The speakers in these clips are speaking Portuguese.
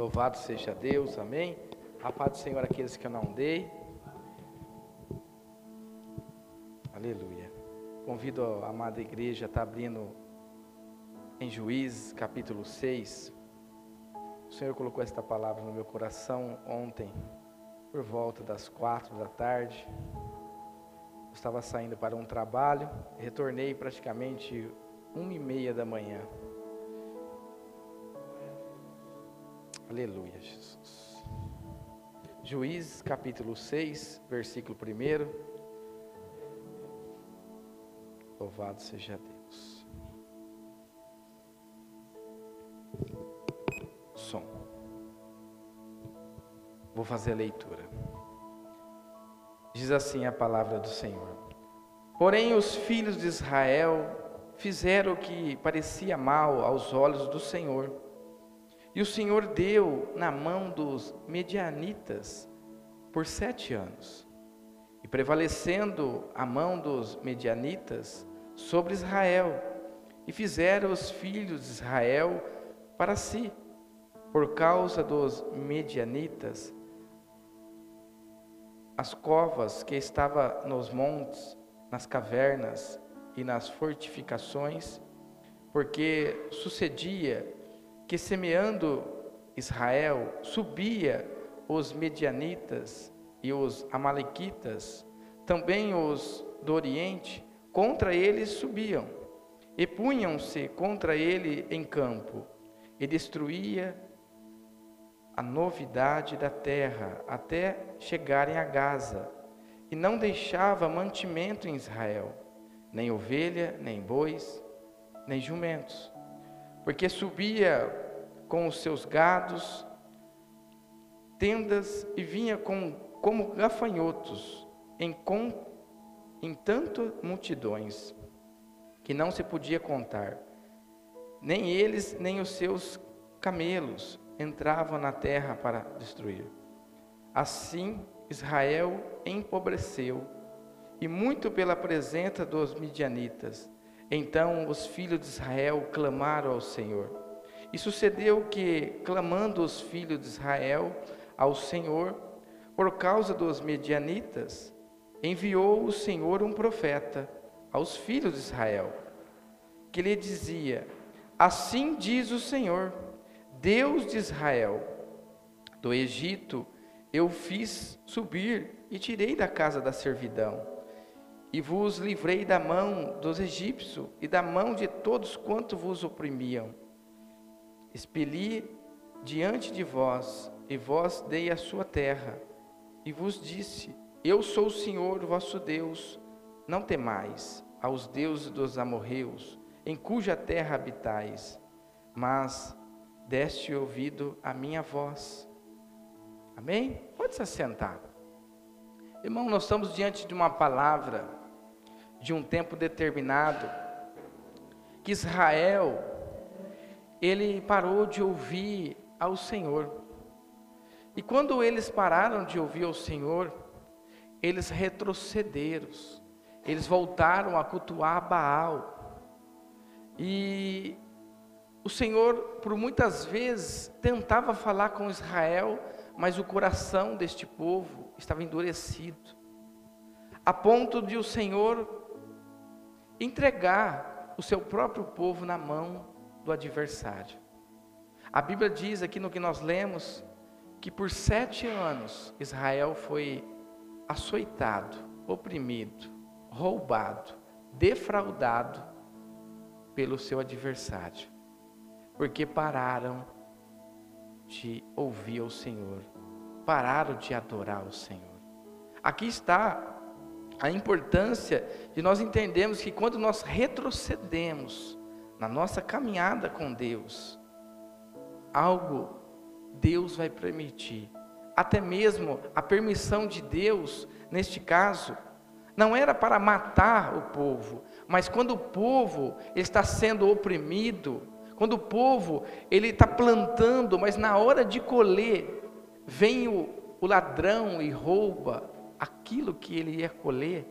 Louvado seja Deus, amém. A paz do Senhor aqueles que eu não dei. Aleluia. Convido a amada igreja a estar abrindo em Juízes, capítulo 6. O Senhor colocou esta palavra no meu coração ontem, por volta das quatro da tarde. Eu estava saindo para um trabalho, retornei praticamente uma e meia da manhã. Aleluia, Jesus. Juízes capítulo 6, versículo 1. Louvado seja Deus. Som. Vou fazer a leitura. Diz assim a palavra do Senhor. Porém, os filhos de Israel fizeram o que parecia mal aos olhos do Senhor e o Senhor deu na mão dos medianitas por sete anos. E prevalecendo a mão dos medianitas sobre Israel, e fizeram os filhos de Israel para si, por causa dos medianitas, as covas que estavam nos montes, nas cavernas e nas fortificações, porque sucedia que semeando Israel, subia os medianitas e os amalequitas, também os do Oriente, contra eles subiam, e punham-se contra ele em campo, e destruía a novidade da terra até chegarem a Gaza, e não deixava mantimento em Israel, nem ovelha, nem bois, nem jumentos porque subia com os seus gados, tendas e vinha com, como gafanhotos em, com, em tanto multidões que não se podia contar. Nem eles, nem os seus camelos entravam na terra para destruir. Assim Israel empobreceu, e muito pela presença dos midianitas, então os filhos de Israel clamaram ao Senhor. E sucedeu que, clamando os filhos de Israel ao Senhor, por causa dos medianitas, enviou o Senhor um profeta aos filhos de Israel, que lhe dizia: Assim diz o Senhor, Deus de Israel: Do Egito eu fiz subir e tirei da casa da servidão e vos livrei da mão dos egípcios e da mão de todos quanto vos oprimiam. Expeli diante de vós, e vós dei a sua terra, e vos disse: Eu sou o Senhor vosso Deus, não temais aos deuses dos amorreus, em cuja terra habitais, mas deste ouvido a minha voz. Amém? Pode se assentar. Irmão, nós estamos diante de uma palavra de um tempo determinado, que Israel, ele parou de ouvir ao Senhor. E quando eles pararam de ouvir ao Senhor, eles retrocederam, eles voltaram a cultuar Baal. E o Senhor, por muitas vezes, tentava falar com Israel, mas o coração deste povo estava endurecido, a ponto de o Senhor entregar o seu próprio povo na mão do adversário. A Bíblia diz aqui no que nós lemos que por sete anos Israel foi açoitado, oprimido, roubado, defraudado pelo seu adversário, porque pararam de ouvir o Senhor, pararam de adorar o Senhor. Aqui está a importância de nós entendermos que quando nós retrocedemos na nossa caminhada com Deus, algo Deus vai permitir. Até mesmo a permissão de Deus, neste caso, não era para matar o povo, mas quando o povo está sendo oprimido, quando o povo ele está plantando, mas na hora de colher, vem o, o ladrão e rouba aquilo que ele ia colher,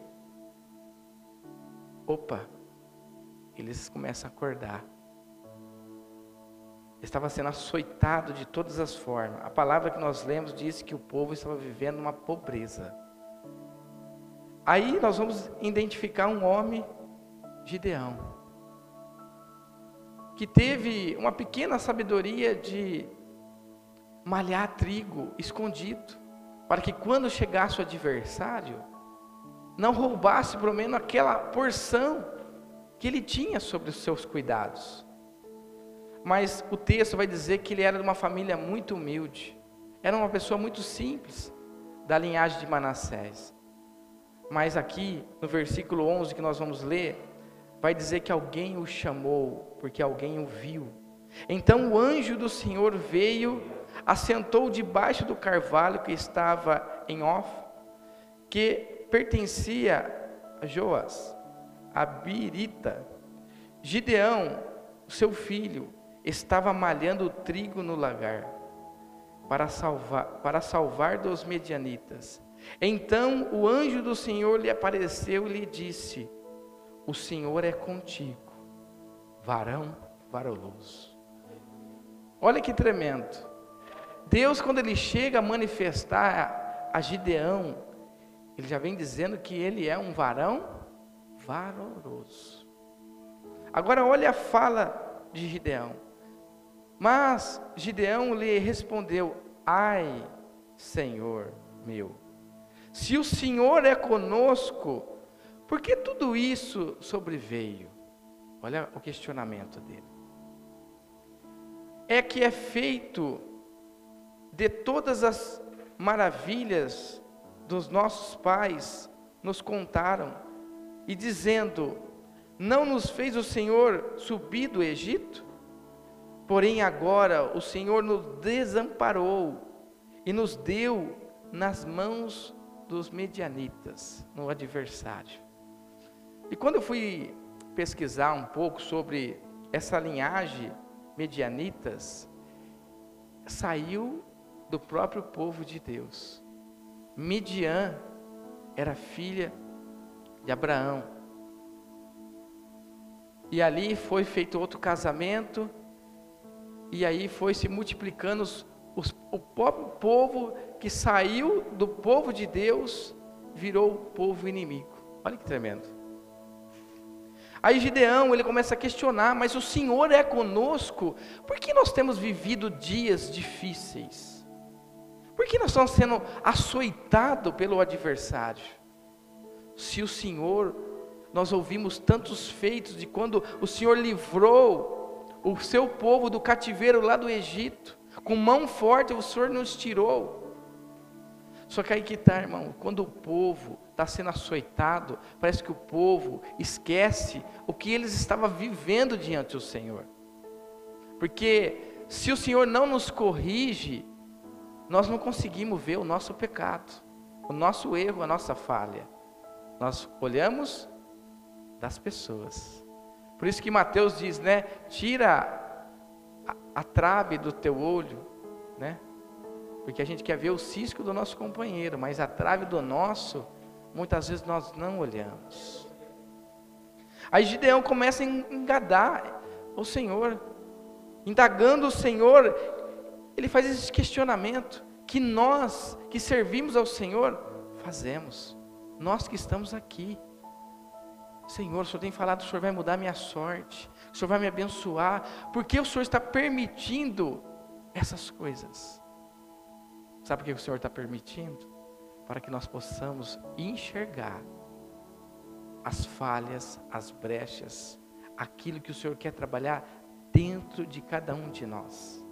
opa, eles começam a acordar. estava sendo açoitado de todas as formas. A palavra que nós lemos diz que o povo estava vivendo uma pobreza. Aí nós vamos identificar um homem, Gideão, que teve uma pequena sabedoria de malhar trigo escondido, para que quando chegasse o adversário, não roubasse pelo menos aquela porção que ele tinha sobre os seus cuidados. Mas o texto vai dizer que ele era de uma família muito humilde, era uma pessoa muito simples, da linhagem de Manassés. Mas aqui, no versículo 11 que nós vamos ler, vai dizer que alguém o chamou, porque alguém o viu. Então o anjo do Senhor veio, assentou debaixo do carvalho que estava em Off, que pertencia a Joas, a Birita. Gideão, seu filho, estava malhando o trigo no lagar para salvar, para salvar dos medianitas. Então o anjo do Senhor lhe apareceu e lhe disse: O Senhor é contigo, varão varoloso. Olha que tremendo. Deus, quando ele chega a manifestar a Gideão, ele já vem dizendo que ele é um varão valoroso. Agora olha a fala de Gideão. Mas Gideão lhe respondeu: Ai, Senhor meu, se o Senhor é conosco, por que tudo isso sobreveio? Olha o questionamento dele. É que é feito de todas as maravilhas dos nossos pais nos contaram, e dizendo: Não nos fez o Senhor subir do Egito? Porém, agora o Senhor nos desamparou e nos deu nas mãos dos medianitas, no adversário. E quando eu fui pesquisar um pouco sobre essa linhagem medianitas, saiu do próprio povo de Deus. Midian era filha de Abraão. E ali foi feito outro casamento, e aí foi se multiplicando os, os, o próprio povo que saiu do povo de Deus, virou o povo inimigo. Olha que tremendo. Aí Gideão, ele começa a questionar, mas o Senhor é conosco, por que nós temos vivido dias difíceis? Por que nós estamos sendo açoitados pelo adversário? Se o Senhor, nós ouvimos tantos feitos de quando o Senhor livrou o seu povo do cativeiro lá do Egito, com mão forte o Senhor nos tirou. Só que aí que está, irmão, quando o povo está sendo açoitado, parece que o povo esquece o que eles estavam vivendo diante do Senhor. Porque se o Senhor não nos corrige, nós não conseguimos ver o nosso pecado, o nosso erro, a nossa falha. Nós olhamos das pessoas. Por isso que Mateus diz, né? Tira a, a trave do teu olho, né? Porque a gente quer ver o cisco do nosso companheiro, mas a trave do nosso, muitas vezes nós não olhamos. Aí Gideão começa a engadar o Senhor, indagando o Senhor, ele faz esse questionamento que nós que servimos ao Senhor fazemos. Nós que estamos aqui. Senhor, o Senhor tem falado, o Senhor vai mudar minha sorte, o Senhor vai me abençoar, porque o Senhor está permitindo essas coisas. Sabe por que o Senhor está permitindo? Para que nós possamos enxergar as falhas, as brechas, aquilo que o Senhor quer trabalhar dentro de cada um de nós.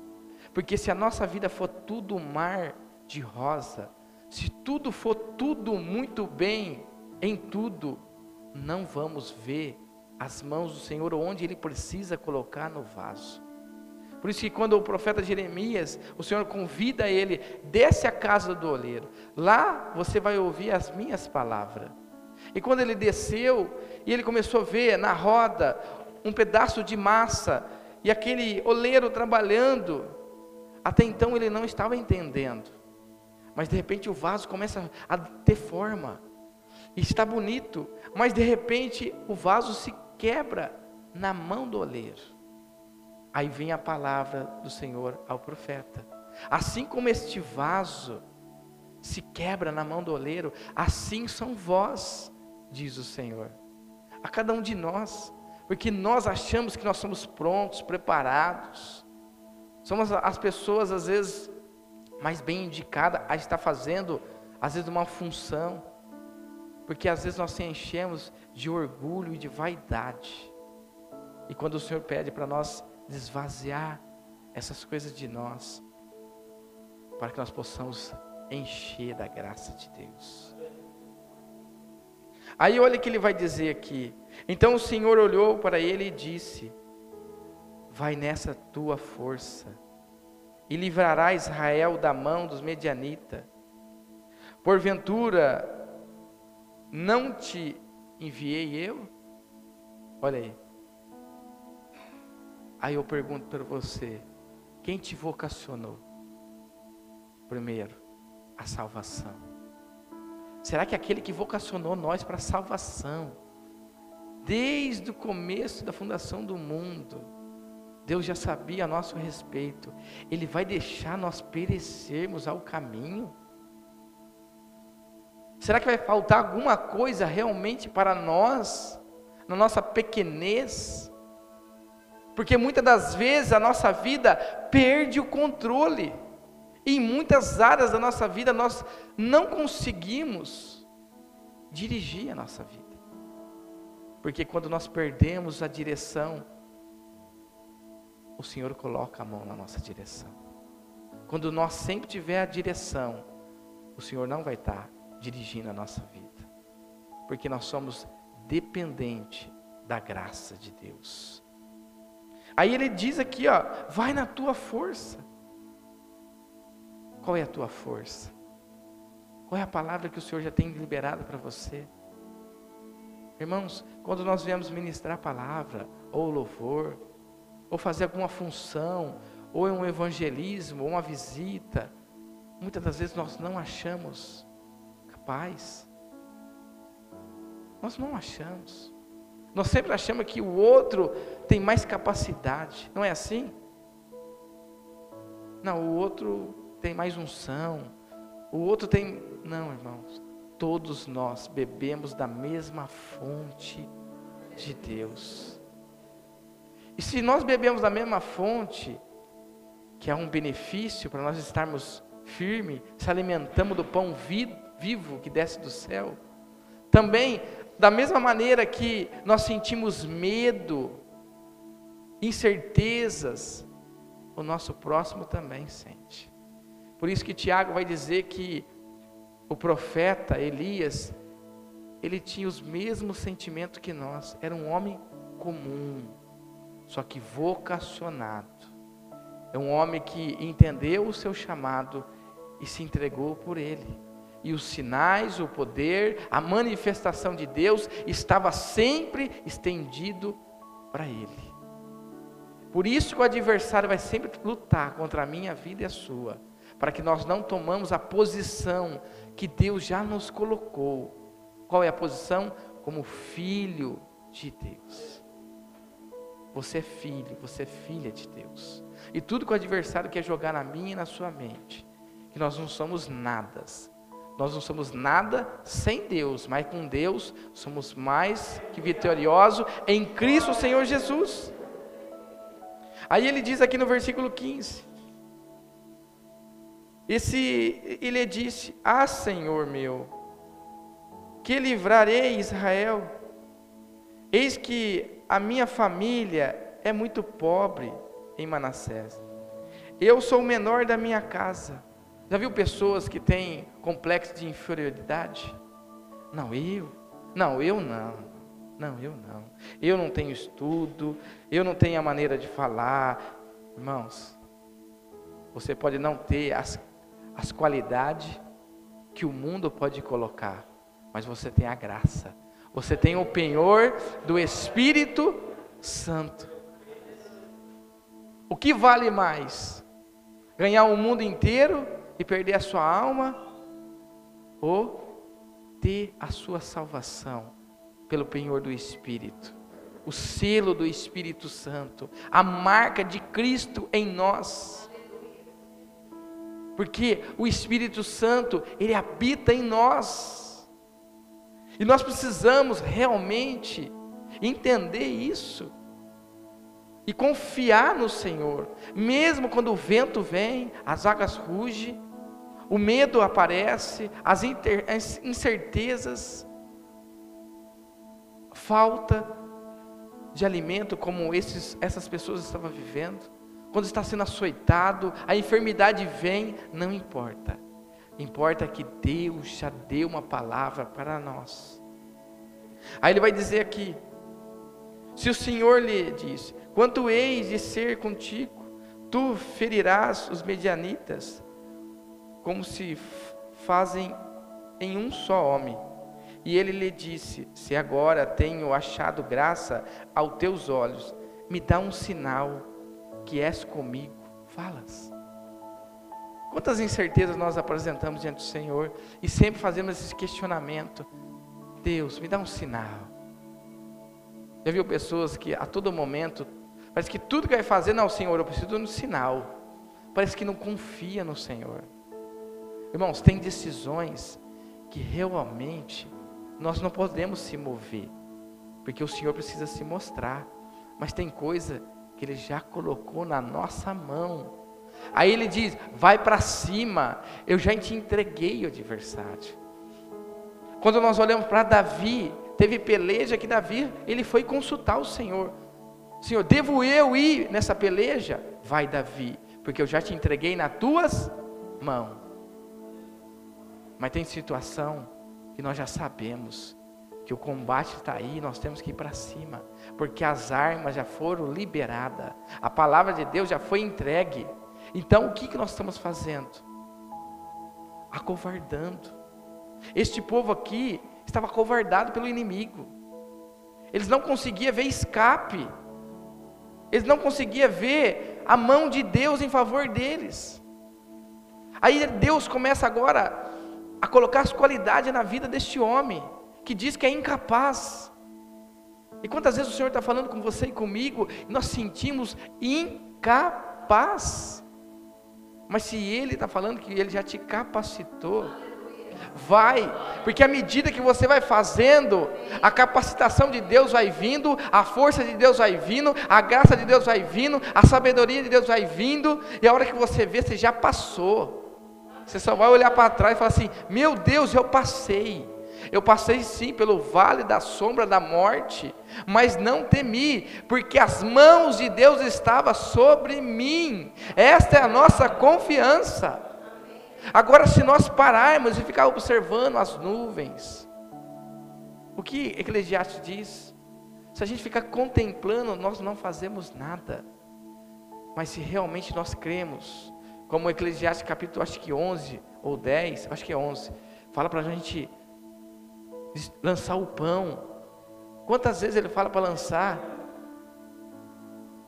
Porque se a nossa vida for tudo mar de rosa, se tudo for tudo muito bem em tudo, não vamos ver as mãos do Senhor onde Ele precisa colocar no vaso. Por isso que quando o profeta Jeremias, o Senhor convida ele, desce à casa do oleiro. Lá você vai ouvir as minhas palavras. E quando ele desceu, e ele começou a ver na roda um pedaço de massa, e aquele oleiro trabalhando, até então ele não estava entendendo. Mas de repente o vaso começa a ter forma. E está bonito. Mas de repente o vaso se quebra na mão do oleiro. Aí vem a palavra do Senhor ao profeta. Assim como este vaso se quebra na mão do oleiro, assim são vós, diz o Senhor, a cada um de nós, porque nós achamos que nós somos prontos, preparados, somos as pessoas às vezes mais bem indicadas a estar fazendo, às vezes, uma função, porque às vezes nós se enchemos de orgulho e de vaidade, e quando o Senhor pede para nós desvaziar essas coisas de nós, para que nós possamos encher da graça de Deus. Aí olha o que ele vai dizer aqui. Então o Senhor olhou para ele e disse: Vai nessa tua força e livrará Israel da mão dos medianitas. Porventura não te enviei eu? Olha aí. Aí eu pergunto para você: quem te vocacionou? Primeiro, a salvação. Será que aquele que vocacionou nós para a salvação, desde o começo da fundação do mundo, Deus já sabia a nosso respeito, Ele vai deixar nós perecermos ao caminho? Será que vai faltar alguma coisa realmente para nós, na nossa pequenez? Porque muitas das vezes a nossa vida perde o controle. Em muitas áreas da nossa vida nós não conseguimos dirigir a nossa vida. Porque quando nós perdemos a direção, o Senhor coloca a mão na nossa direção. Quando nós sempre tiver a direção, o Senhor não vai estar dirigindo a nossa vida. Porque nós somos dependentes da graça de Deus. Aí ele diz aqui, ó, vai na tua força. Qual é a tua força? Qual é a palavra que o Senhor já tem liberado para você? Irmãos, quando nós viemos ministrar a palavra, ou louvor, ou fazer alguma função, ou um evangelismo, ou uma visita, muitas das vezes nós não achamos capaz. Nós não achamos. Nós sempre achamos que o outro tem mais capacidade, não é assim? Não, o outro tem mais unção, o outro tem. Não, irmãos. Todos nós bebemos da mesma fonte de Deus. E se nós bebemos da mesma fonte, que é um benefício para nós estarmos firmes, se alimentamos do pão vivo que desce do céu, também, da mesma maneira que nós sentimos medo, incertezas, o nosso próximo também sente. Por isso que Tiago vai dizer que o profeta Elias, ele tinha os mesmos sentimentos que nós, era um homem comum, só que vocacionado. É um homem que entendeu o seu chamado e se entregou por ele. E os sinais, o poder, a manifestação de Deus estava sempre estendido para ele. Por isso que o adversário vai sempre lutar contra a minha vida e a sua para que nós não tomamos a posição que Deus já nos colocou. Qual é a posição? Como filho de Deus. Você é filho, você é filha de Deus. E tudo que o adversário quer jogar na minha e na sua mente, que nós não somos nada. Nós não somos nada sem Deus, mas com Deus somos mais que vitoriosos em Cristo Senhor Jesus. Aí ele diz aqui no versículo 15: esse, ele disse: Ah, Senhor meu, que livrarei Israel? Eis que a minha família é muito pobre em Manassés. Eu sou o menor da minha casa. Já viu pessoas que têm complexo de inferioridade? Não, eu. Não, eu não. Não, eu não. Eu não tenho estudo, eu não tenho a maneira de falar. Irmãos, você pode não ter as as qualidades que o mundo pode colocar, mas você tem a graça, você tem o penhor do Espírito Santo. O que vale mais? Ganhar o mundo inteiro e perder a sua alma? Ou ter a sua salvação pelo penhor do Espírito? o selo do Espírito Santo, a marca de Cristo em nós. Porque o Espírito Santo, ele habita em nós. E nós precisamos realmente entender isso e confiar no Senhor, mesmo quando o vento vem, as águas rugem, o medo aparece, as incertezas, falta de alimento, como esses, essas pessoas estavam vivendo, quando está sendo açoitado, a enfermidade vem, não importa, importa que Deus já deu uma palavra para nós. Aí ele vai dizer aqui: se o Senhor lhe diz, quanto eis de ser contigo, tu ferirás os medianitas, como se fazem em um só homem. E ele lhe disse: Se agora tenho achado graça aos teus olhos, me dá um sinal que és comigo. Falas. Quantas incertezas nós apresentamos diante do Senhor e sempre fazemos esse questionamento: Deus, me dá um sinal. Já viu pessoas que a todo momento, parece que tudo que vai fazer, não, Senhor, eu preciso de um sinal. Parece que não confia no Senhor. Irmãos, tem decisões que realmente nós não podemos se mover, porque o Senhor precisa se mostrar. Mas tem coisa que Ele já colocou na nossa mão. Aí Ele diz: vai para cima, eu já te entreguei o adversário. Quando nós olhamos para Davi, teve peleja que Davi, ele foi consultar o Senhor. Senhor, devo eu ir nessa peleja? Vai, Davi, porque eu já te entreguei nas tuas mãos. Mas tem situação que nós já sabemos que o combate está aí, nós temos que ir para cima, porque as armas já foram liberadas, a palavra de Deus já foi entregue. Então o que, que nós estamos fazendo? Acovardando. Este povo aqui, estava covardado pelo inimigo. Eles não conseguiam ver escape. Eles não conseguiam ver a mão de Deus em favor deles. Aí Deus começa agora a colocar as qualidades na vida deste homem, que diz que é incapaz. E quantas vezes o Senhor está falando com você e comigo, e nós sentimos incapaz. Mas se Ele está falando que Ele já te capacitou, Vai, porque à medida que você vai fazendo, a capacitação de Deus vai vindo, a força de Deus vai vindo, a graça de Deus vai vindo, a sabedoria de Deus vai vindo, e a hora que você vê, você já passou. Você só vai olhar para trás e falar assim: Meu Deus, eu passei. Eu passei sim pelo vale da sombra da morte, mas não temi, porque as mãos de Deus estavam sobre mim. Esta é a nossa confiança. Agora, se nós pararmos e ficar observando as nuvens, o que Eclesiastes diz? Se a gente ficar contemplando, nós não fazemos nada. Mas se realmente nós cremos, como Eclesiastes capítulo acho que 11 ou 10, acho que é 11, fala para a gente lançar o pão. Quantas vezes ele fala para lançar?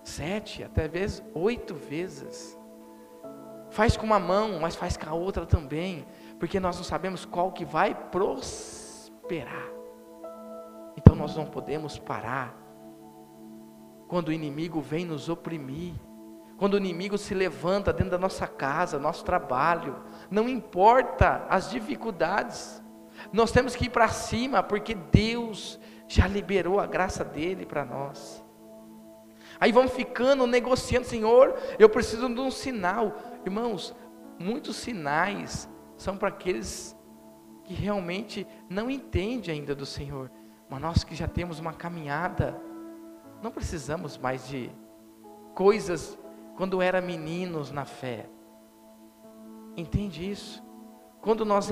Sete, até vezes oito vezes. Faz com uma mão, mas faz com a outra também, porque nós não sabemos qual que vai prosperar. Então nós não podemos parar. Quando o inimigo vem nos oprimir, quando o inimigo se levanta dentro da nossa casa, nosso trabalho, não importa as dificuldades, nós temos que ir para cima, porque Deus já liberou a graça dele para nós. Aí vamos ficando negociando, Senhor, eu preciso de um sinal. Irmãos, muitos sinais são para aqueles que realmente não entendem ainda do Senhor, mas nós que já temos uma caminhada, não precisamos mais de coisas quando era meninos na fé. Entende isso? Quando nós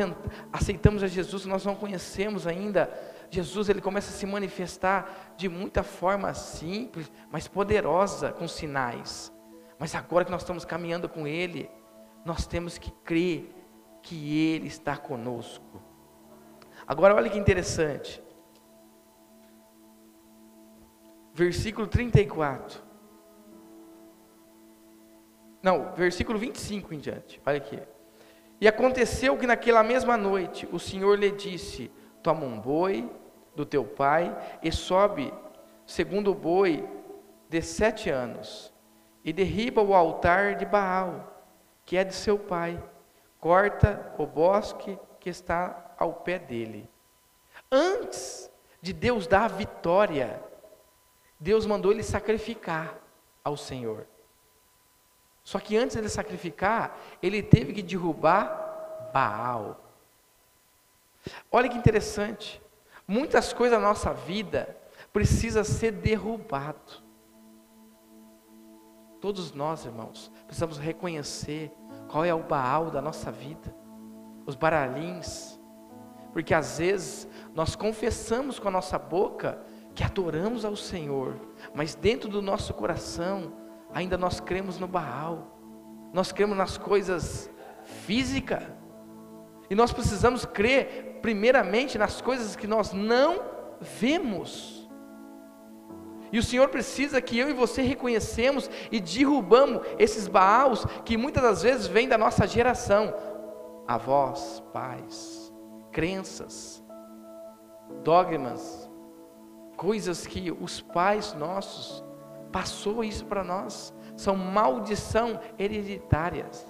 aceitamos a Jesus, nós não conhecemos ainda Jesus, ele começa a se manifestar de muita forma simples, mas poderosa, com sinais. Mas agora que nós estamos caminhando com Ele, nós temos que crer que Ele está conosco. Agora, olha que interessante. Versículo 34. Não, versículo 25 em diante. Olha aqui. E aconteceu que naquela mesma noite o Senhor lhe disse: Toma um boi do teu pai e sobe segundo boi de sete anos, e derriba o altar de Baal, que é de seu pai, corta o bosque que está ao pé dele. Antes de Deus dar a vitória, Deus mandou ele sacrificar ao Senhor. Só que antes de sacrificar, ele teve que derrubar Baal. Olha que interessante. Muitas coisas na nossa vida precisa ser derrubado. Todos nós, irmãos, precisamos reconhecer qual é o Baal da nossa vida, os baralhins, porque às vezes nós confessamos com a nossa boca que adoramos ao Senhor, mas dentro do nosso coração ainda nós cremos no Baal, nós cremos nas coisas físicas, e nós precisamos crer primeiramente nas coisas que nós não vemos. E o Senhor precisa que eu e você reconhecemos e derrubamos esses baús que muitas das vezes vêm da nossa geração. Avós, pais, crenças, dogmas, coisas que os pais nossos passou isso para nós, são maldição hereditárias.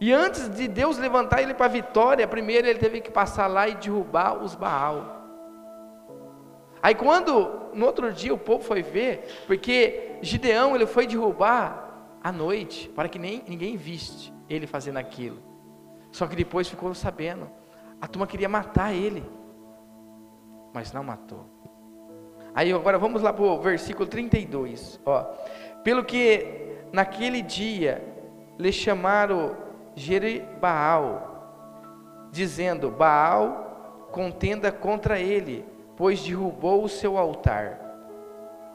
E antes de Deus levantar ele para a vitória, primeiro ele teve que passar lá e derrubar os Baal. Aí quando no outro dia o povo foi ver, porque Gideão ele foi derrubar à noite, para que nem ninguém viste ele fazendo aquilo. Só que depois ficou sabendo. A turma queria matar ele, mas não matou. Aí agora vamos lá para o versículo 32. Ó. Pelo que naquele dia lhe chamaram Jeribaal, dizendo: Baal contenda contra ele pois derrubou o seu altar.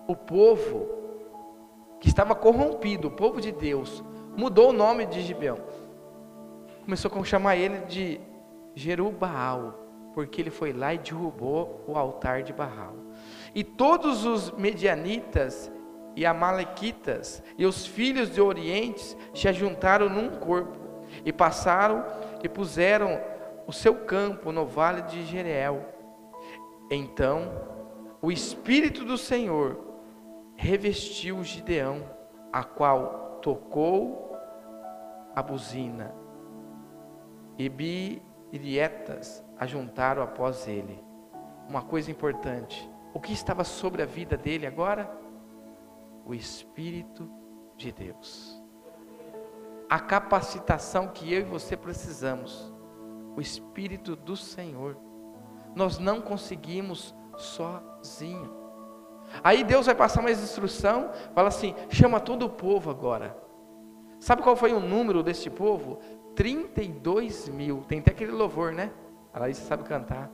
O povo que estava corrompido, o povo de Deus, mudou o nome de Gibeão. Começou a chamar ele de Jerubaal, porque ele foi lá e derrubou o altar de Baal. E todos os medianitas e amalequitas e os filhos de Oriente se ajuntaram num corpo e passaram e puseram o seu campo no vale de Jereel então o Espírito do Senhor revestiu Gideão, a qual tocou a buzina, e birietas ajuntaram após ele. Uma coisa importante: o que estava sobre a vida dele agora? O Espírito de Deus. A capacitação que eu e você precisamos, o Espírito do Senhor nós não conseguimos sozinho. Aí Deus vai passar uma instrução, fala assim: chama todo o povo agora. Sabe qual foi o número deste povo? 32 mil. Tem até aquele louvor, né? A Larissa sabe cantar.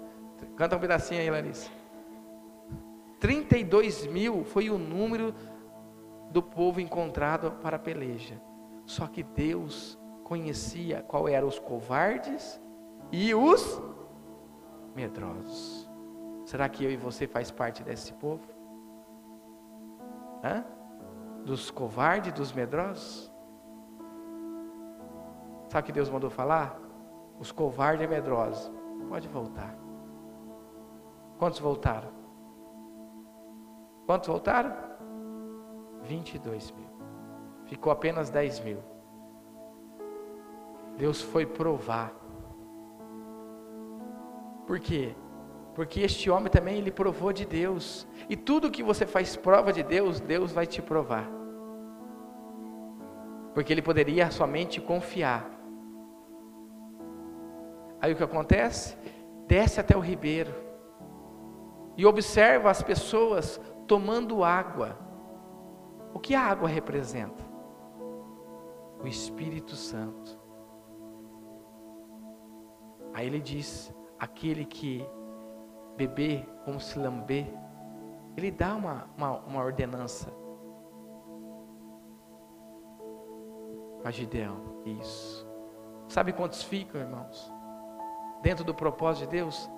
Canta um pedacinho aí, Larissa. 32 mil foi o número do povo encontrado para a peleja. Só que Deus conhecia qual eram os covardes e os medrosos. Será que eu e você faz parte desse povo? Hã? Dos covardes, dos medrosos? Sabe o que Deus mandou falar? Os covardes e medrosos. Pode voltar. Quantos voltaram? Quantos voltaram? 22 mil. Ficou apenas 10 mil. Deus foi provar por quê? Porque este homem também ele provou de Deus. E tudo que você faz prova de Deus, Deus vai te provar. Porque ele poderia somente confiar. Aí o que acontece? Desce até o ribeiro e observa as pessoas tomando água. O que a água representa? O Espírito Santo. Aí ele diz: aquele que beber como se lamber, ele dá uma, uma, uma ordenança. Para Gideão, isso. Sabe quantos ficam, irmãos? Dentro do propósito de Deus?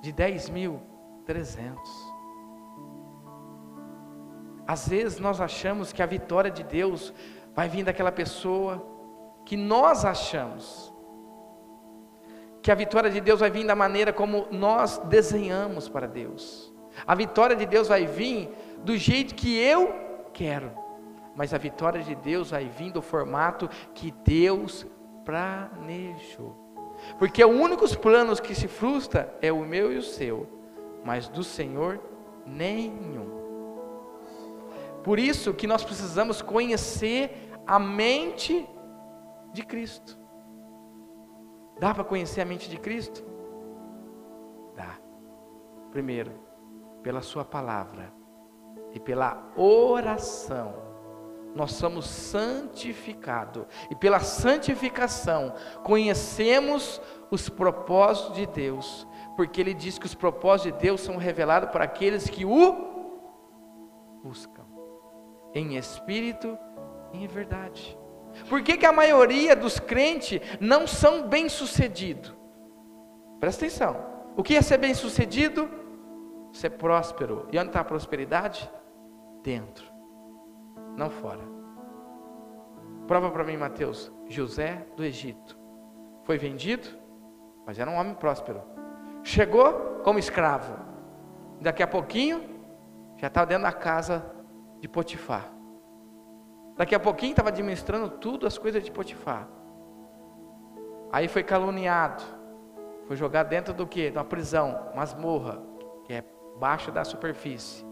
De 10 mil, 300. Às vezes nós achamos que a vitória de Deus vai vir daquela pessoa que nós achamos que a vitória de Deus vai vir da maneira como nós desenhamos para Deus. A vitória de Deus vai vir do jeito que eu quero, mas a vitória de Deus vai vir do formato que Deus planejou. Porque os únicos planos que se frustra é o meu e o seu, mas do Senhor nenhum. Por isso que nós precisamos conhecer a mente de Cristo. Dá para conhecer a mente de Cristo? Dá. Primeiro, pela Sua palavra e pela oração. Nós somos santificados, e pela santificação conhecemos os propósitos de Deus, porque Ele diz que os propósitos de Deus são revelados para aqueles que o buscam, em espírito em verdade. Por que, que a maioria dos crentes não são bem-sucedidos? Presta atenção. O que é ser bem-sucedido? Ser próspero. E onde está a prosperidade? Dentro, não fora. Prova para mim, Mateus. José do Egito foi vendido, mas era um homem próspero. Chegou como escravo. Daqui a pouquinho, já estava dentro da casa de Potifar. Daqui a pouquinho estava administrando tudo as coisas de Potifar. Aí foi caluniado. Foi jogado dentro do que? Uma prisão, masmorra, que é baixo da superfície.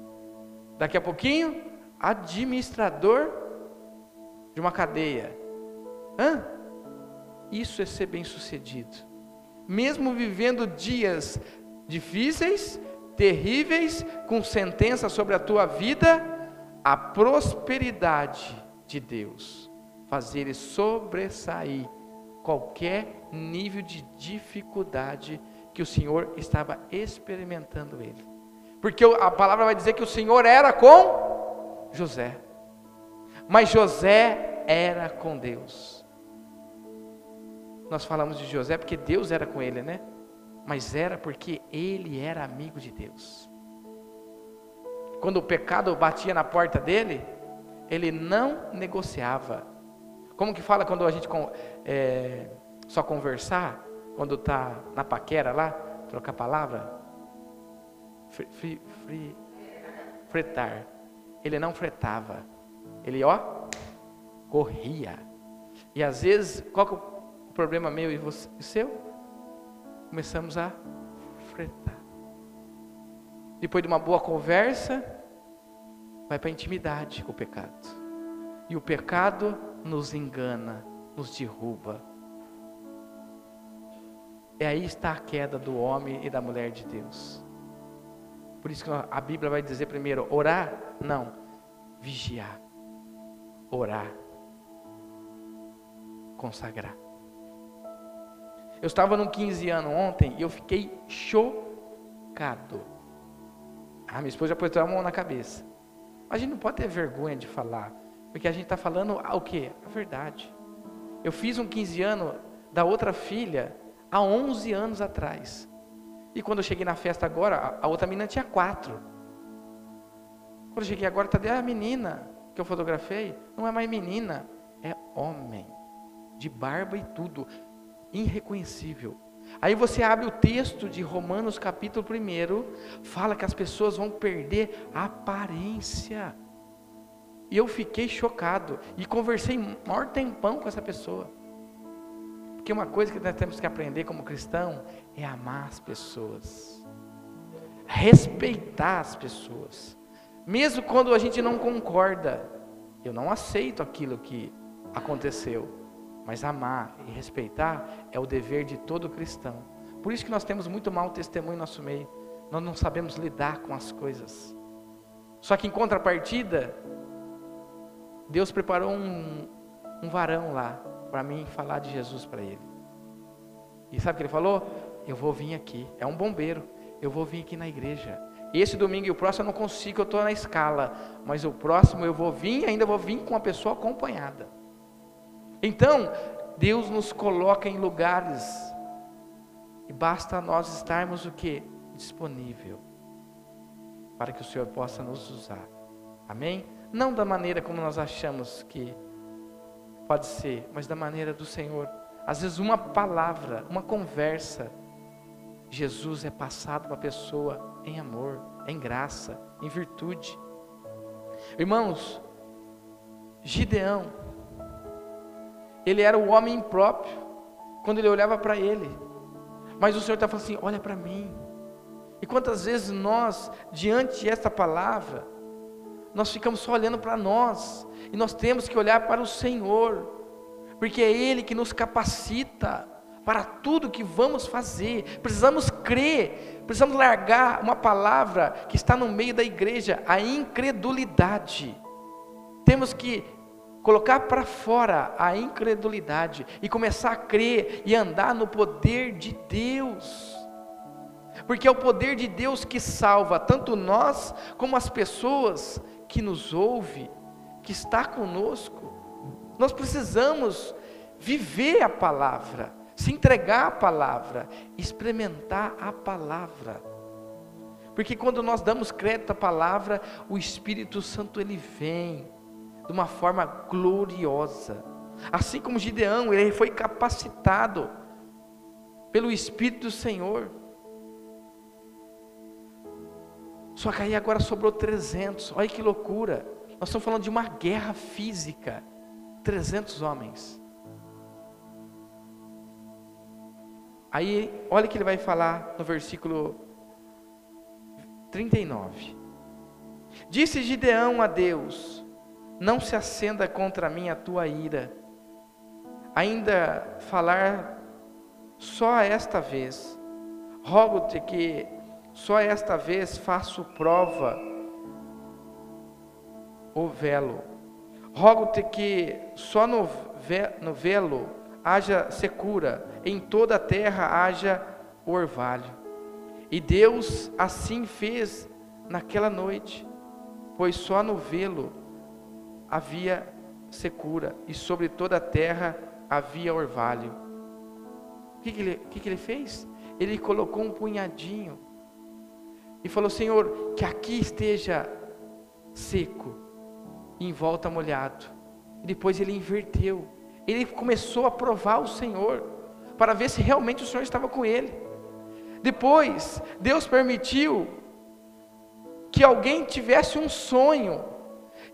Daqui a pouquinho, administrador de uma cadeia. Hã? Isso é ser bem-sucedido. Mesmo vivendo dias difíceis, terríveis, com sentença sobre a tua vida, a prosperidade de Deus, fazer ele sobressair qualquer nível de dificuldade que o Senhor estava experimentando ele. Porque a palavra vai dizer que o Senhor era com José. Mas José era com Deus. Nós falamos de José porque Deus era com ele, né? Mas era porque ele era amigo de Deus. Quando o pecado batia na porta dele, ele não negociava. Como que fala quando a gente é, só conversar? Quando está na paquera lá, trocar palavra? Fri, fri, fri, fretar. Ele não fretava. Ele, ó, corria. E às vezes, qual que é o problema meu e, você, seu? Começamos a fretar. Depois de uma boa conversa, vai para a intimidade com o pecado. E o pecado nos engana, nos derruba. E aí está a queda do homem e da mulher de Deus. Por isso que a Bíblia vai dizer primeiro: orar? Não, vigiar. Orar. Consagrar. Eu estava num 15 anos ontem e eu fiquei chocado. A minha esposa já pôs a mão na cabeça. A gente não pode ter vergonha de falar, porque a gente está falando o que? A verdade. Eu fiz um 15 anos da outra filha há 11 anos atrás. E quando eu cheguei na festa agora, a outra menina tinha quatro. Quando eu cheguei agora, cadê a menina que eu fotografei? Não é mais menina, é homem. De barba e tudo. Irreconhecível. Aí você abre o texto de Romanos capítulo 1, fala que as pessoas vão perder a aparência. E eu fiquei chocado e conversei maior tempão com essa pessoa. Porque uma coisa que nós temos que aprender como cristão é amar as pessoas. Respeitar as pessoas. Mesmo quando a gente não concorda. Eu não aceito aquilo que aconteceu. Mas amar e respeitar é o dever de todo cristão. Por isso que nós temos muito mau testemunho em nosso meio. Nós não sabemos lidar com as coisas. Só que em contrapartida, Deus preparou um, um varão lá para mim falar de Jesus para ele. E sabe o que ele falou? Eu vou vir aqui. É um bombeiro. Eu vou vir aqui na igreja. Esse domingo e o próximo eu não consigo, eu estou na escala. Mas o próximo eu vou vir ainda vou vir com uma pessoa acompanhada. Então, Deus nos coloca em lugares e basta nós estarmos o que? Disponível para que o Senhor possa nos usar. Amém? Não da maneira como nós achamos que pode ser, mas da maneira do Senhor. Às vezes uma palavra, uma conversa, Jesus é passado para a pessoa em amor. em graça, em virtude. Irmãos, Gideão, ele era o homem impróprio, quando ele olhava para ele, mas o Senhor está falando assim: olha para mim. E quantas vezes nós, diante desta palavra, nós ficamos só olhando para nós, e nós temos que olhar para o Senhor, porque é Ele que nos capacita para tudo que vamos fazer. Precisamos crer, precisamos largar uma palavra que está no meio da igreja, a incredulidade. Temos que colocar para fora a incredulidade e começar a crer e andar no poder de Deus. Porque é o poder de Deus que salva tanto nós como as pessoas que nos ouvem, que está conosco. Nós precisamos viver a palavra se entregar à palavra, experimentar a palavra. Porque quando nós damos crédito à palavra, o Espírito Santo ele vem de uma forma gloriosa. Assim como Gideão, ele foi capacitado pelo Espírito do Senhor. Só que aí agora sobrou 300. Olha que loucura. Nós estamos falando de uma guerra física. 300 homens. Aí, olha o que ele vai falar no versículo 39. Disse Gideão a Deus: Não se acenda contra mim a tua ira, ainda falar só esta vez. Rogo-te que só esta vez faço prova o velo. Rogo-te que só no, velo haja secura, em toda a terra haja orvalho. E Deus assim fez naquela noite, pois só no velo havia secura, e sobre toda a terra havia orvalho. O que, que, ele, que, que ele fez? Ele colocou um punhadinho e falou: Senhor, que aqui esteja seco, e em volta molhado. E depois ele inverteu ele começou a provar o Senhor, para ver se realmente o Senhor estava com ele. Depois, Deus permitiu que alguém tivesse um sonho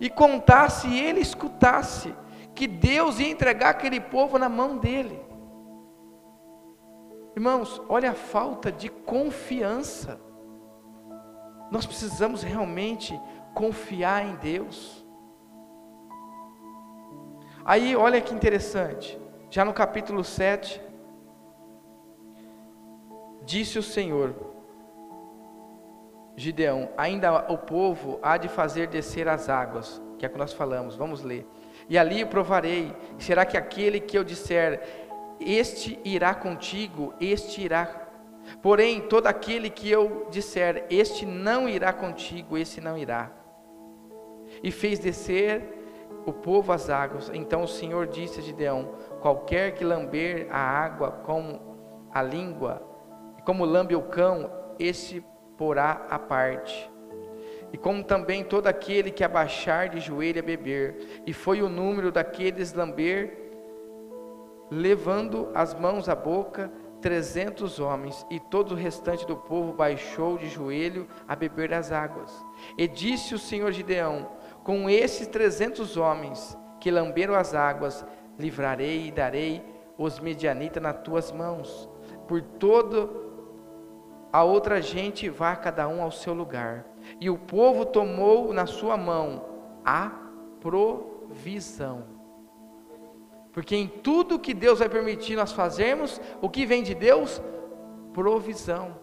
e contasse e ele escutasse que Deus ia entregar aquele povo na mão dele. Irmãos, olha a falta de confiança. Nós precisamos realmente confiar em Deus. Aí, olha que interessante, já no capítulo 7, disse o Senhor, Gideão: Ainda o povo há de fazer descer as águas, que é o que nós falamos, vamos ler. E ali provarei, será que aquele que eu disser, este irá contigo, este irá. Porém, todo aquele que eu disser, este não irá contigo, esse não irá. E fez descer o povo às águas. Então o Senhor disse a Gideão: Qualquer que lamber a água com a língua, como lambe o cão, esse porá a parte. E como também todo aquele que abaixar de joelho a beber, e foi o número daqueles lamber, levando as mãos à boca, trezentos homens, e todo o restante do povo baixou de joelho a beber das águas. E disse o Senhor Gideão: com esses trezentos homens que lamberam as águas, livrarei e darei os medianitas nas tuas mãos. Por todo a outra gente vá cada um ao seu lugar. E o povo tomou na sua mão a provisão. Porque em tudo que Deus vai permitir nós fazermos, o que vem de Deus? Provisão.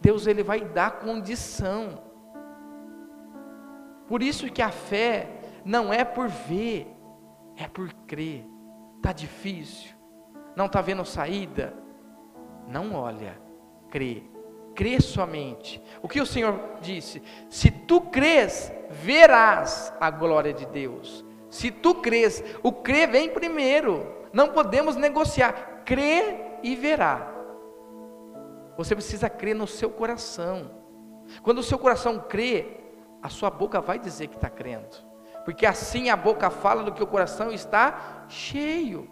Deus ele vai dar condição. Por isso que a fé não é por ver, é por crer. Está difícil, não está vendo saída? Não olha, crê. Crê somente. O que o Senhor disse? Se tu crês, verás a glória de Deus. Se tu crês, o crer vem primeiro. Não podemos negociar. Crê e verá. Você precisa crer no seu coração. Quando o seu coração crê, a sua boca vai dizer que está crendo, porque assim a boca fala do que o coração está cheio.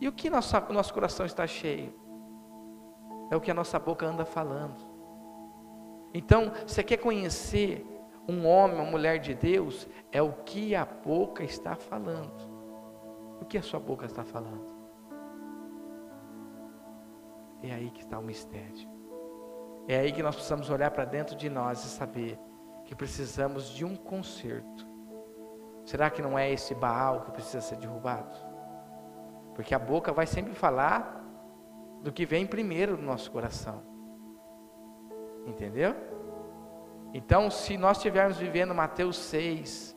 E o que nosso, nosso coração está cheio? É o que a nossa boca anda falando. Então, você quer conhecer um homem, uma mulher de Deus, é o que a boca está falando. O que a sua boca está falando? É aí que está o mistério. É aí que nós precisamos olhar para dentro de nós e saber que precisamos de um conserto. Será que não é esse Baal que precisa ser derrubado? Porque a boca vai sempre falar do que vem primeiro no nosso coração. Entendeu? Então, se nós estivermos vivendo Mateus 6,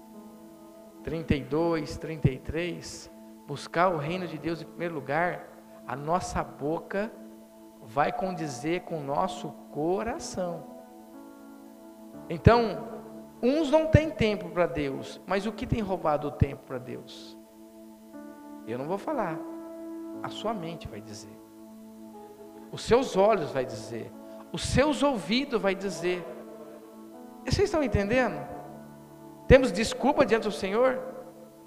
32, 33, buscar o reino de Deus em primeiro lugar, a nossa boca vai condizer com o nosso coração. Então, uns não têm tempo para Deus, mas o que tem roubado o tempo para Deus? Eu não vou falar, a sua mente vai dizer, os seus olhos vai dizer, os seus ouvidos vai dizer. Vocês estão entendendo? Temos desculpa diante do Senhor?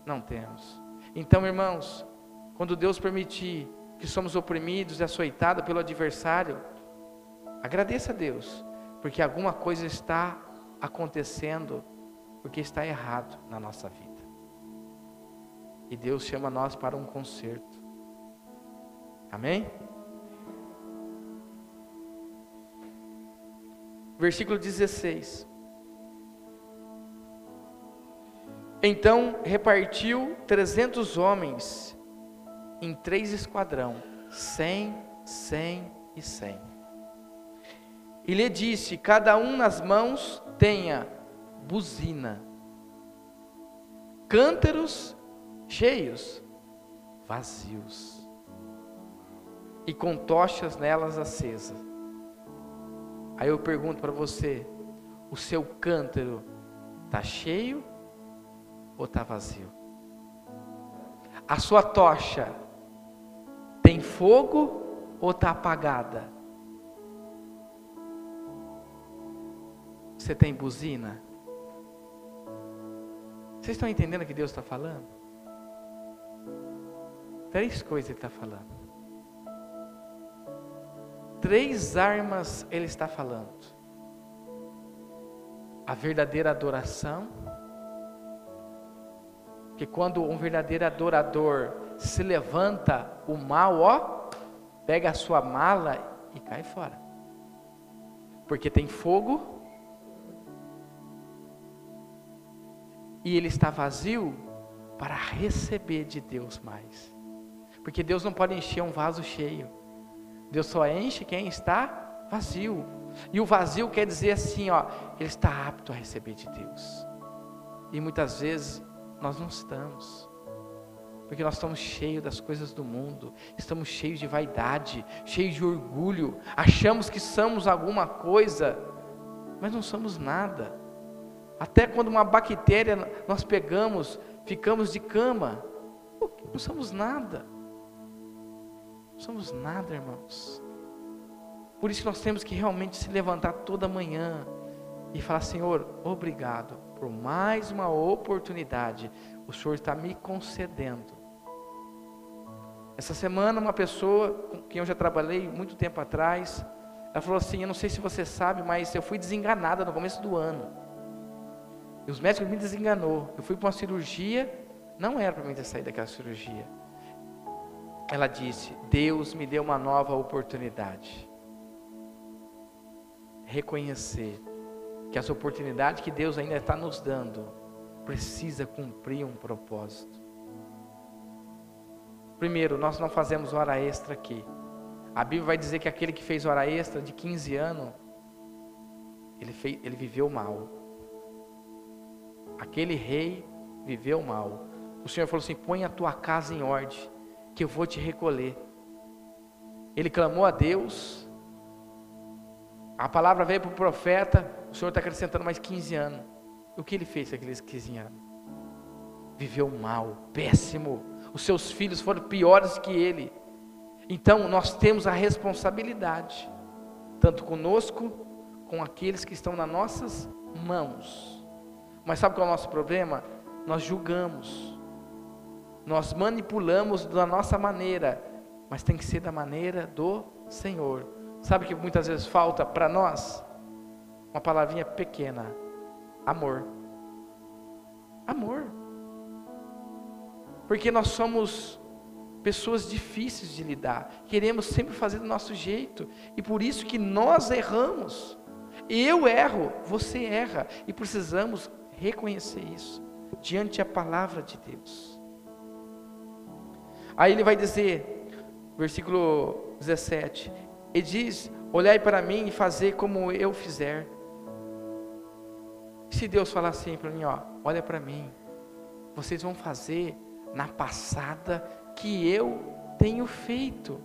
Não temos. Então, irmãos, quando Deus permitir que somos oprimidos e açoitados pelo adversário, agradeça a Deus, porque alguma coisa está acontecendo, porque está errado na nossa vida. E Deus chama nós para um conserto. Amém? Versículo 16. Então repartiu trezentos homens em três esquadrão, cem, cem e cem. E lhe disse: Cada um nas mãos tenha buzina, cântaros cheios, vazios, e com tochas nelas acesas. Aí eu pergunto para você: o seu cântaro está cheio ou está vazio? A sua tocha tem fogo ou está apagada? Você tem buzina? Vocês estão entendendo o que Deus está falando? Três coisas Ele está falando. Três armas Ele está falando: a verdadeira adoração que quando um verdadeiro adorador se levanta, o mal, ó, pega a sua mala e cai fora. Porque tem fogo e ele está vazio para receber de Deus mais. Porque Deus não pode encher um vaso cheio. Deus só enche quem está vazio. E o vazio quer dizer assim, ó, ele está apto a receber de Deus. E muitas vezes nós não estamos. Porque nós estamos cheios das coisas do mundo, estamos cheios de vaidade, cheios de orgulho, achamos que somos alguma coisa, mas não somos nada. Até quando uma bactéria nós pegamos, ficamos de cama, não somos nada. Somos nada, irmãos. Por isso nós temos que realmente se levantar toda manhã e falar: Senhor, obrigado por mais uma oportunidade o Senhor está me concedendo. Essa semana, uma pessoa com quem eu já trabalhei muito tempo atrás, ela falou assim: Eu não sei se você sabe, mas eu fui desenganada no começo do ano. E os médicos me desenganou. Eu fui para uma cirurgia, não era para mim ter saído daquela cirurgia. Ela disse: Deus me deu uma nova oportunidade. Reconhecer que essa oportunidade que Deus ainda está nos dando precisa cumprir um propósito. Primeiro, nós não fazemos hora extra aqui. A Bíblia vai dizer que aquele que fez hora extra de 15 anos, ele, fez, ele viveu mal. Aquele rei viveu mal. O Senhor falou assim: põe a tua casa em ordem, que eu vou te recolher. Ele clamou a Deus, a palavra veio para o profeta, o Senhor está acrescentando mais 15 anos. O que ele fez aqueles 15 anos? Viveu mal, péssimo. Os seus filhos foram piores que ele. Então nós temos a responsabilidade, tanto conosco, com aqueles que estão nas nossas mãos. Mas sabe qual é o nosso problema? Nós julgamos, nós manipulamos da nossa maneira, mas tem que ser da maneira do Senhor. Sabe que muitas vezes falta para nós? uma palavrinha pequena: amor. Amor. Porque nós somos pessoas difíceis de lidar, queremos sempre fazer do nosso jeito, e por isso que nós erramos. Eu erro, você erra, e precisamos reconhecer isso diante da palavra de Deus. Aí ele vai dizer, versículo 17: e diz: Olhai para mim e fazer como eu fizer. Se Deus falar assim para mim, ó, olha para mim, vocês vão fazer na passada que eu tenho feito.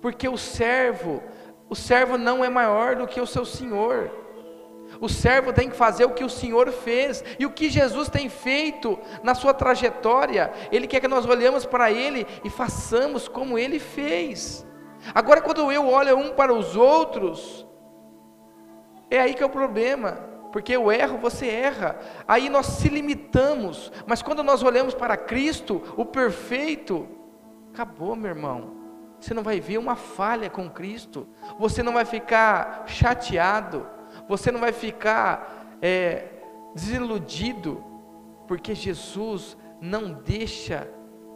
Porque o servo, o servo não é maior do que o seu senhor. O servo tem que fazer o que o Senhor fez e o que Jesus tem feito na sua trajetória. Ele quer que nós olhemos para Ele e façamos como Ele fez. Agora, quando eu olho um para os outros, é aí que é o problema, porque eu erro, você erra, aí nós se limitamos, mas quando nós olhamos para Cristo, o perfeito, acabou, meu irmão. Você não vai ver uma falha com Cristo, você não vai ficar chateado, você não vai ficar é, desiludido, porque Jesus não deixa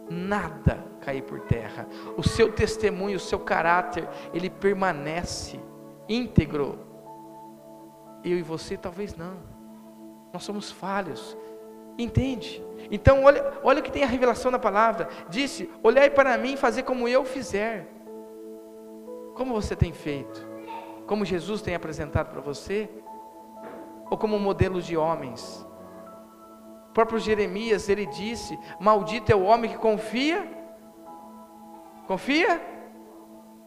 nada cair por terra. O seu testemunho, o seu caráter, ele permanece íntegro. Eu e você talvez não. Nós somos falhos. Entende? Então olha, olha o que tem a revelação da palavra. Disse: "Olhai para mim e fazer como eu fizer". Como você tem feito? Como Jesus tem apresentado para você? Ou como modelo de homens? O próprio Jeremias, ele disse: Maldito é o homem que confia. Confia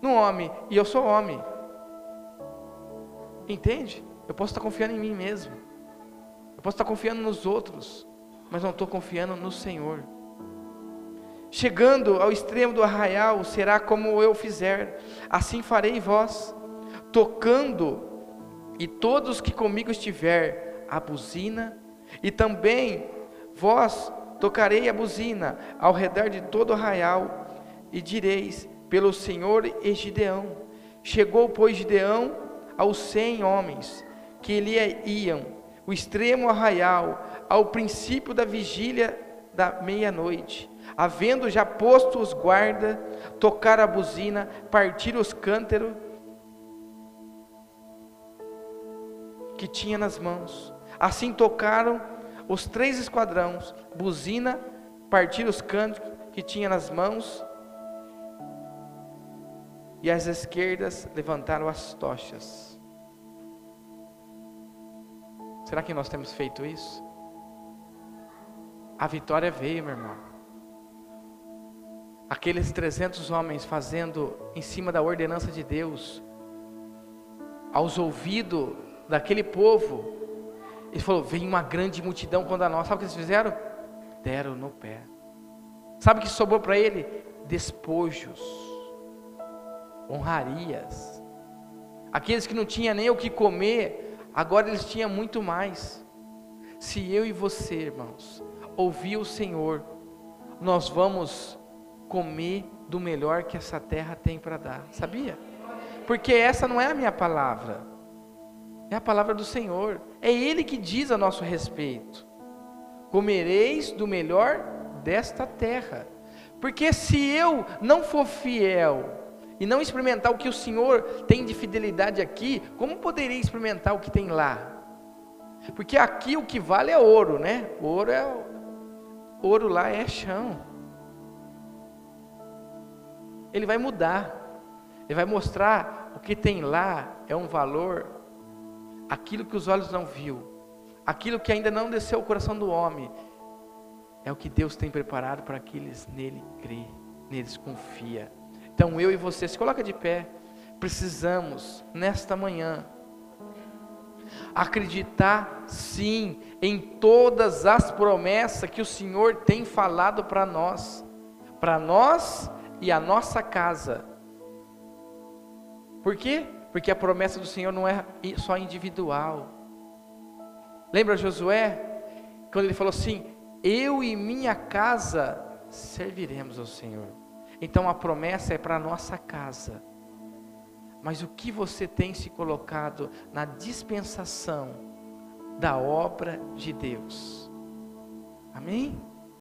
no homem, e eu sou homem. Entende? Eu posso estar confiando em mim mesmo. Eu posso estar confiando nos outros, mas não estou confiando no Senhor. Chegando ao extremo do arraial, será como eu fizer, assim farei vós, tocando, e todos que comigo estiver, a buzina, e também Vós tocarei a buzina ao redor de todo o arraial e direis pelo Senhor e Gideão. Chegou, pois, Gideão aos cem homens que lhe iam, o extremo arraial, ao princípio da vigília da meia-noite. Havendo já posto os guarda, tocar a buzina, partir os cântaros que tinha nas mãos. Assim tocaram os três esquadrões, buzina, partir os cânticos que tinha nas mãos, e as esquerdas levantaram as tochas. Será que nós temos feito isso? A vitória veio, meu irmão. Aqueles 300 homens fazendo em cima da ordenança de Deus, aos ouvidos daquele povo, ele falou: vem uma grande multidão contra nós. Sabe o que eles fizeram? Deram no pé. Sabe o que sobrou para ele? Despojos, honrarias. Aqueles que não tinham nem o que comer, agora eles tinham muito mais. Se eu e você, irmãos, ouvir o Senhor, nós vamos comer do melhor que essa terra tem para dar, sabia? Porque essa não é a minha palavra, é a palavra do Senhor. É Ele que diz a nosso respeito: comereis do melhor desta terra. Porque se eu não for fiel e não experimentar o que o Senhor tem de fidelidade aqui, como poderei experimentar o que tem lá? Porque aqui o que vale é ouro, né? Ouro é ouro lá é chão. Ele vai mudar. Ele vai mostrar o que tem lá é um valor aquilo que os olhos não viu, aquilo que ainda não desceu ao coração do homem, é o que Deus tem preparado para aqueles nele crê, neles confia. Então eu e você, se coloca de pé, precisamos nesta manhã acreditar sim em todas as promessas que o Senhor tem falado para nós, para nós e a nossa casa. Por quê? Porque a promessa do Senhor não é só individual. Lembra Josué? Quando ele falou assim: Eu e minha casa serviremos ao Senhor. Então a promessa é para a nossa casa. mas o que você tem se colocado na dispensação da obra de Deus. Amém?